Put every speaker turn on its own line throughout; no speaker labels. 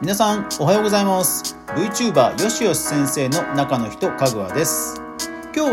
皆さんおはようございます。VTuber よしよし先生の中の人かぐわです。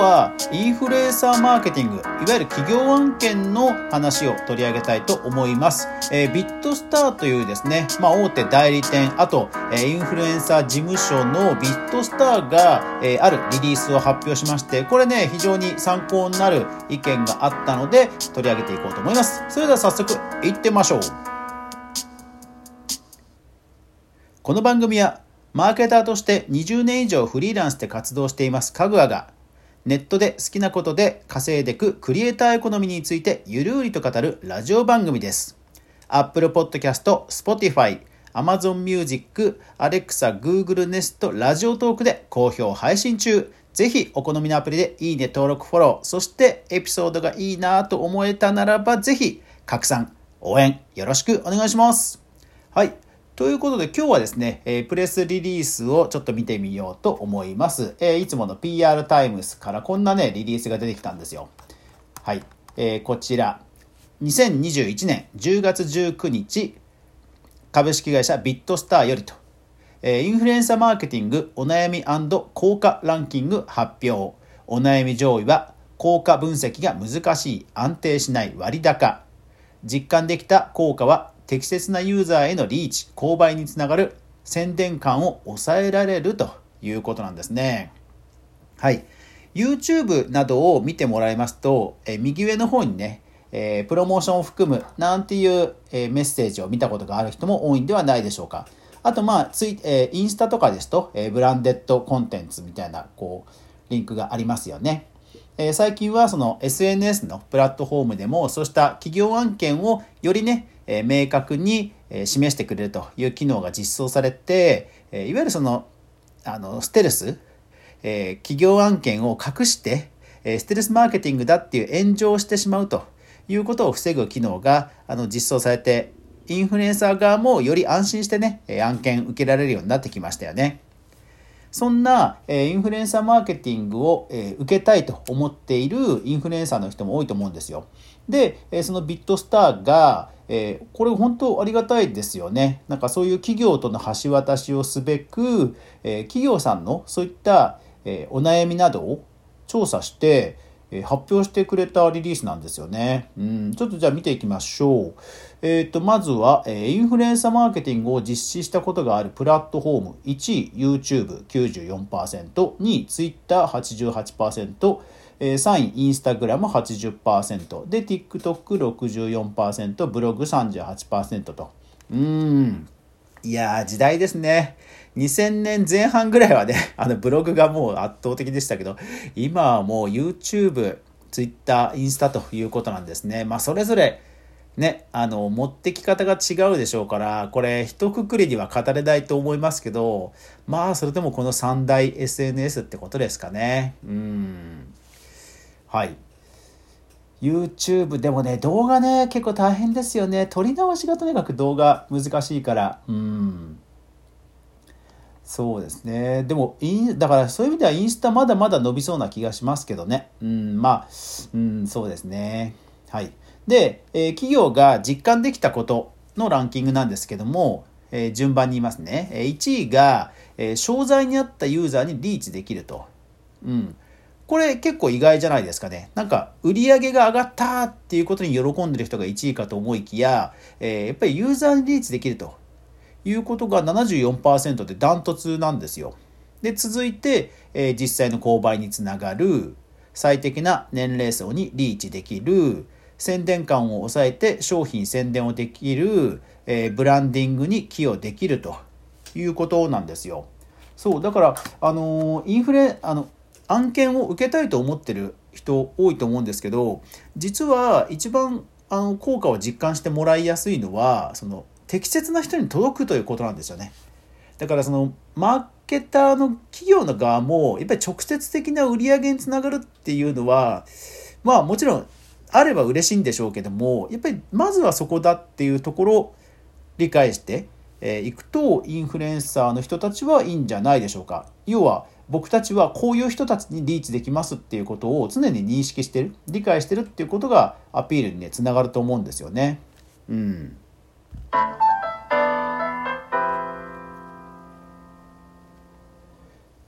はインフルエンサーマーケティングいわゆる企業案件の話を取り上げたいと思います、えー、ビットスターというですね、まあ、大手代理店あと、えー、インフルエンサー事務所のビットスターが、えー、あるリリースを発表しましてこれね非常に参考になる意見があったので取り上げていこうと思います。それでは早速いってみましょう。この番組はマーケターとして20年以上フリーランスで活動していますかぐわがネットで好きなことで稼いでいくクリエイターエコノミーについてゆるりと語るラジオ番組です。Apple Podcast、Spotify、Amazon Music、Alexa、Google Nest、ラジオトークで好評配信中。ぜひお好みのアプリでいいね登録フォロー、そしてエピソードがいいなと思えたならばぜひ拡散、応援よろしくお願いします。はい。ということで今日はですね、えプレスリリースをちょっと見てみようと思います。えいつもの PR タイムスからこんなね、リリースが出てきたんですよ。はい。えー、こちら、2021年10月19日、株式会社ビットスターよりと、えインフルエンサーマーケティングお悩み効果ランキング発表。お悩み上位は、効果分析が難しい、安定しない割高。実感できた効果は適切なユーザーへのリーチ、購買につながる宣伝感を抑えられるということなんですね。はい。YouTube などを見てもらいますと、え右上の方にね、えー、プロモーションを含むなんていう、えー、メッセージを見たことがある人も多いんではないでしょうか。あと、まあ、ツイ、えー、インスタとかですと、えブランデッドコンテンツみたいな、こう、リンクがありますよね。え最近はその SNS のプラットフォームでも、そうした企業案件をよりね、え明確に示してくれるという機能が実装されて、えいわゆるその、あの、ステルス、え企業案件を隠して、えステルスマーケティングだっていう炎上してしまうということを防ぐ機能があの実装されて、インフルエンサー側もより安心してね、案件受けられるようになってきましたよね。そんな、えインフルエンサーマーケティングを、え受けたいと思っているインフルエンサーの人も多いと思うんですよ。で、えそのビットスターが、えこれ本当ありがたいですよね。なんかそういう企業との橋渡しをすべく、え企業さんのそういった、えお悩みなどを調査して、え発表してくれたリリースなんですよね。うん、ちょっとじゃあ見ていきましょう。えっ、ー、と、まずは、えインフルエンサーマーケティングを実施したことがあるプラットフォーム。1位、YouTube94%、2位、Twitter88%、え3位、インスタグラム80%、で、TikTok64%、ブログ38%と。うーん。いやー、時代ですね。2000年前半ぐらいはね、あのブログがもう圧倒的でしたけど、今はもう YouTube、Twitter、インスタということなんですね。まあそれぞれね、あの、持ってき方が違うでしょうから、これ一括りには語れないと思いますけど、まあそれでもこの三大 SNS ってことですかね。うん。はい。YouTube でもね、動画ね、結構大変ですよね。撮り直しがとにかく動画難しいから。うん。そうですね。でも、イン、だからそういう意味ではインスタまだまだ伸びそうな気がしますけどね。うん、まあ、うん、そうですね。はい。で、えー、企業が実感できたことのランキングなんですけども、えー、順番に言いますね。1位が、えー、商材にあったユーザーにリーチできると。うん。これ結構意外じゃないですかね。なんか、売り上げが上がったっていうことに喜んでる人が1位かと思いきや、えー、やっぱりユーザーにリーチできると。いうことが74%でダントツなんですよ。で、続いて、えー、実際の購買につながる、最適な年齢層にリーチできる、宣伝感を抑えて商品宣伝をできる、えー、ブランディングに寄与できるということなんですよ。そう、だから、あのー、インフレ、あの、案件を受けたいと思ってる人多いと思うんですけど、実は一番あの効果を実感してもらいやすいのは、その適切な人に届くということなんですよね。だからそのマーケターの企業の側もやっぱり直接的な売り上げにつながるっていうのはまあもちろんあれば嬉しいんでしょうけどもやっぱりまずはそこだっていうところを理解していくとインフルエンサーの人たちはいいんじゃないでしょうか。要は僕たちはこういう人たちにリーチできますっていうことを常に認識してる理解してるっていうことがアピールにねつながると思うんですよね。うん、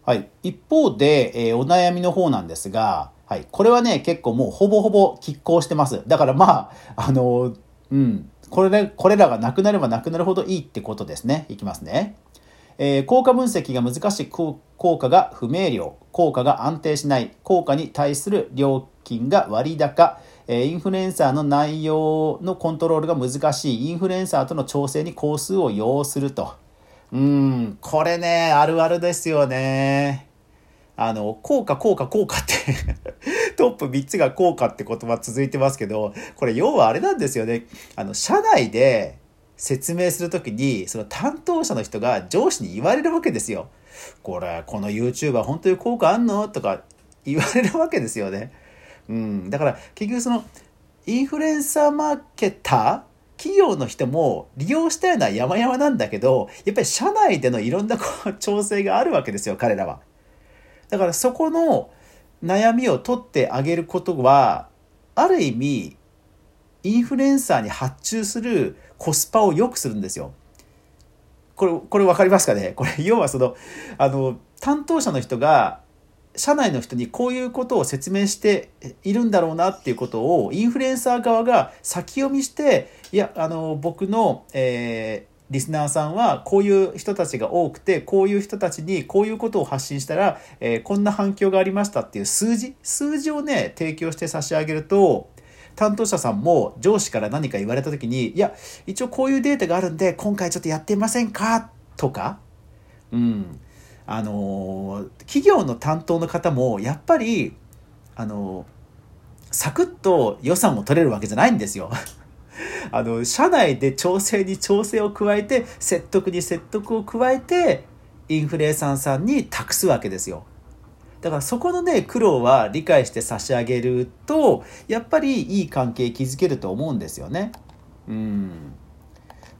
はい、一方で、えー、お悩みの方なんですが、はい、これはね結構もうほぼほぼ拮抗してます。だからまああのうんこれでこれらがなくなればなくなるほどいいってことですね。いきますね。えー、効果分析が難しい効果が不明瞭効果が安定しない効果に対する料金が割高、え、インフルエンサーの内容のコントロールが難しい。インフルエンサーとの調整に工数を要すると。うんこれねあるあるですよね。あの効果効果効果って トップ3つが効果って言葉続いてますけどこれ要はあれなんですよね。あの社内で説明するときに、その担当者の人が上司に言われるわけですよ。これ、この YouTuber 本当に効果あんの？とか言われるわけですよね。うん。だから結局その、インフルエンサーマーケター企業の人も利用したいのは山々なんだけど、やっぱり社内でのいろんなこう調整があるわけですよ、彼らは。だからそこの悩みを取ってあげることは、ある意味、インフルエンサーに発注するコスパを良くするんですよ。これ、これ分かりますかね？これ、要はその、あの、担当者の人が、社内の人にこういうことを説明しているんだろうなっていうことをインフルエンサー側が先読みしていやあの僕の、えー、リスナーさんはこういう人たちが多くてこういう人たちにこういうことを発信したら、えー、こんな反響がありましたっていう数字数字をね提供して差し上げると担当者さんも上司から何か言われた時に、いや、一応こういうデータがあるんで、今回ちょっとやってみませんか？とか、うん。あの、企業の担当の方も、やっぱり、あの、サクッと予算を取れるわけじゃないんですよ。あの、社内で調整に調整を加えて、説得に説得を加えて、インフレーサーさんに託すわけですよ。だからそこのね、苦労は理解して差し上げると、やっぱりいい関係築けると思うんですよね。うん。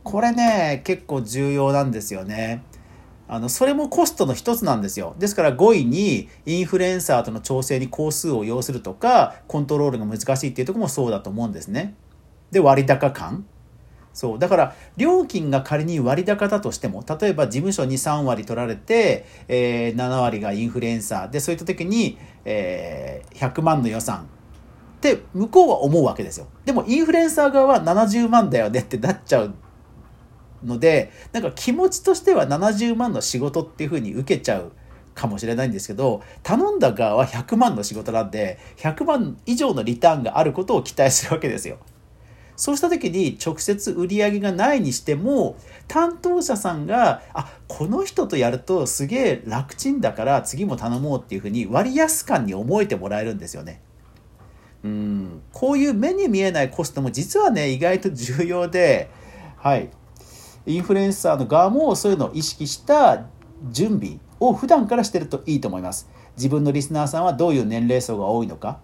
これね、結構重要なんですよね。あの、それもコストの一つなんですよ。ですから5位にインフルエンサーとの調整に工数を要するとか、コントロールが難しいっていうとこもそうだと思うんですね。で、割高感。そう。だから、料金が仮に割高だとしても、例えば事務所に3割取られて、えー、7割がインフルエンサーで、そういった時に、えー、100万の予算って向こうは思うわけですよ。でも、インフルエンサー側は70万だよねってなっちゃうので、なんか気持ちとしては70万の仕事っていうふうに受けちゃう。かもしれないんですけど、頼んだ側は100万の仕事なんで、100万以上のリターンがあることを期待するわけですよ。そうした時に直接売り上げがないにしても担当者さんがあこの人とやるとすげえ楽ちんだから次も頼もうっていうふうに割安感に思えてもらえるんですよね。うんこういう目に見えないコストも実はね意外と重要ではいインフルエンサーの側もそういうのを意識した準備を普段からしてるといいと思います。自分のリスナーさんはどういう年齢層が多いのか、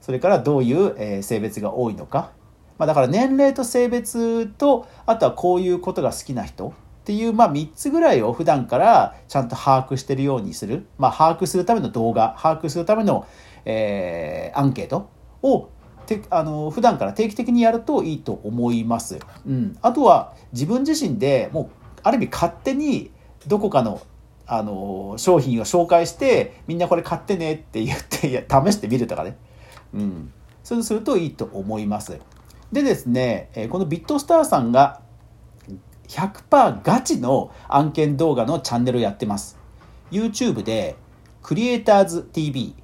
それからどういう、え性別が多いのか、まあ、だから年齢と性別とあとはこういうことが好きな人っていう、まあ、3つぐらいを普段からちゃんと把握してるようにする、まあ、把握するための動画把握するための、えー、アンケートをてあの普段から定期的にやるといいと思います。うん、あとは自分自身でもうある意味勝手にどこかのあの商品を紹介してみんなこれ買ってねって言って試してみるとかね、うん、そうするといいと思います。でですね、このビットスターさんが100%ガチの案件動画のチャンネルをやってます。YouTube でクリエイターズ TV、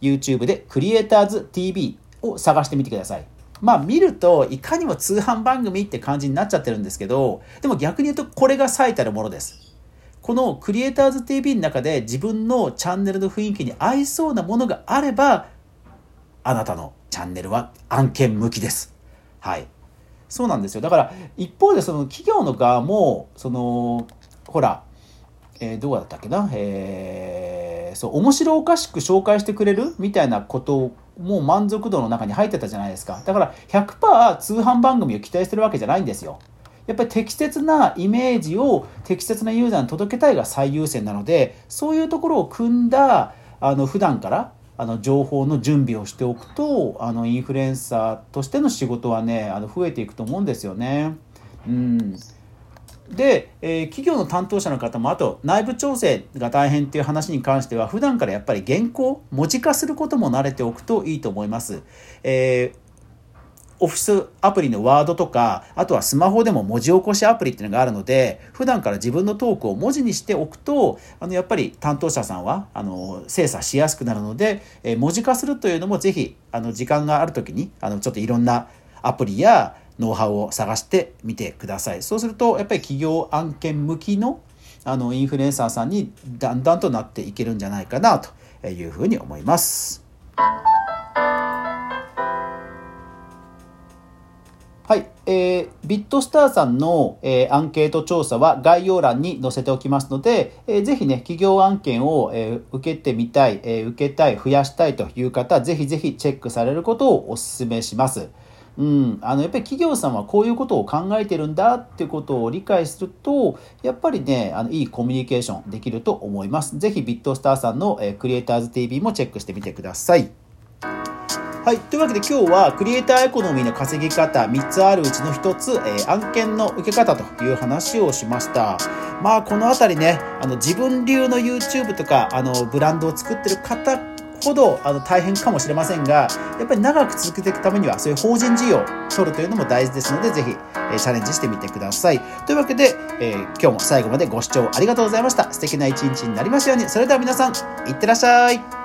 YouTube でクリエイターズ TV を探してみてください。まあ見るといかにも通販番組って感じになっちゃってるんですけど、でも逆に言うとこれが最たるものです。このクリエイターズ TV の中で自分のチャンネルの雰囲気に合いそうなものがあれば、あなたのチャンネルは案件向きです。はい。そうなんですよ。だから、一方でその企業の側も、その、ほら、えー、どうだったっけな、えー、そう、面白おかしく紹介してくれるみたいなことも満足度の中に入ってたじゃないですか。だから100%通販番組を期待してるわけじゃないんですよ。やっぱり適切なイメージを適切なユーザーに届けたいが最優先なのでそういうところを組んだあの普段からあの情報の準備をしておくとあのインフルエンサーとしての仕事はねあの増えていくと思うんですよね。うんで、えー、企業の担当者の方もあと内部調整が大変っていう話に関しては普段からやっぱり原稿文字化することも慣れておくといいと思います。えーオフィスアプリのワードとか、あとはスマホでも文字起こしアプリっていうのがあるので、普段から自分のトークを文字にしておくと、あの、やっぱり担当者さんは、あの、精査しやすくなるので、え文字化するというのもぜひ、あの、時間がある時に、あの、ちょっといろんなアプリや、ノウハウを探してみてください。そうすると、やっぱり企業案件向きのあのインフルエンサーさんにだんだんとなっていけるんじゃないかなというふうに思います。えー、ビットスターさんの、えー、アンケート調査は概要欄に載せておきますので、えー、ぜひね、企業案件を、えー、受けてみたい、えー、受けたい、増やしたいという方、ぜひぜひチェックされることをお勧めします。うん、あのやっぱり企業さんはこういうことを考えてるんだっていうことを理解するとやっぱりねあのいいコミュニケーションできると思います。ぜひビットスターさんの、えー、クリエイターズ TV もチェックしてみてください。はい。というわけで今日はクリエイターエコノミーの稼ぎ方3つあるうちの1つ、えー、案件の受け方という話をしました。まあこのあたりね、あの自分流の YouTube とかあのブランドを作ってる方ほどあの大変かもしれませんが、やっぱり長く続けていくためには、そういう法人事業を取るというのも大事ですので、ぜひ、えチャレンジしてみてください。というわけで、えー、今日も最後までご視聴ありがとうございました。素敵な一日になりますように。それでは皆さん、いってらっしゃい。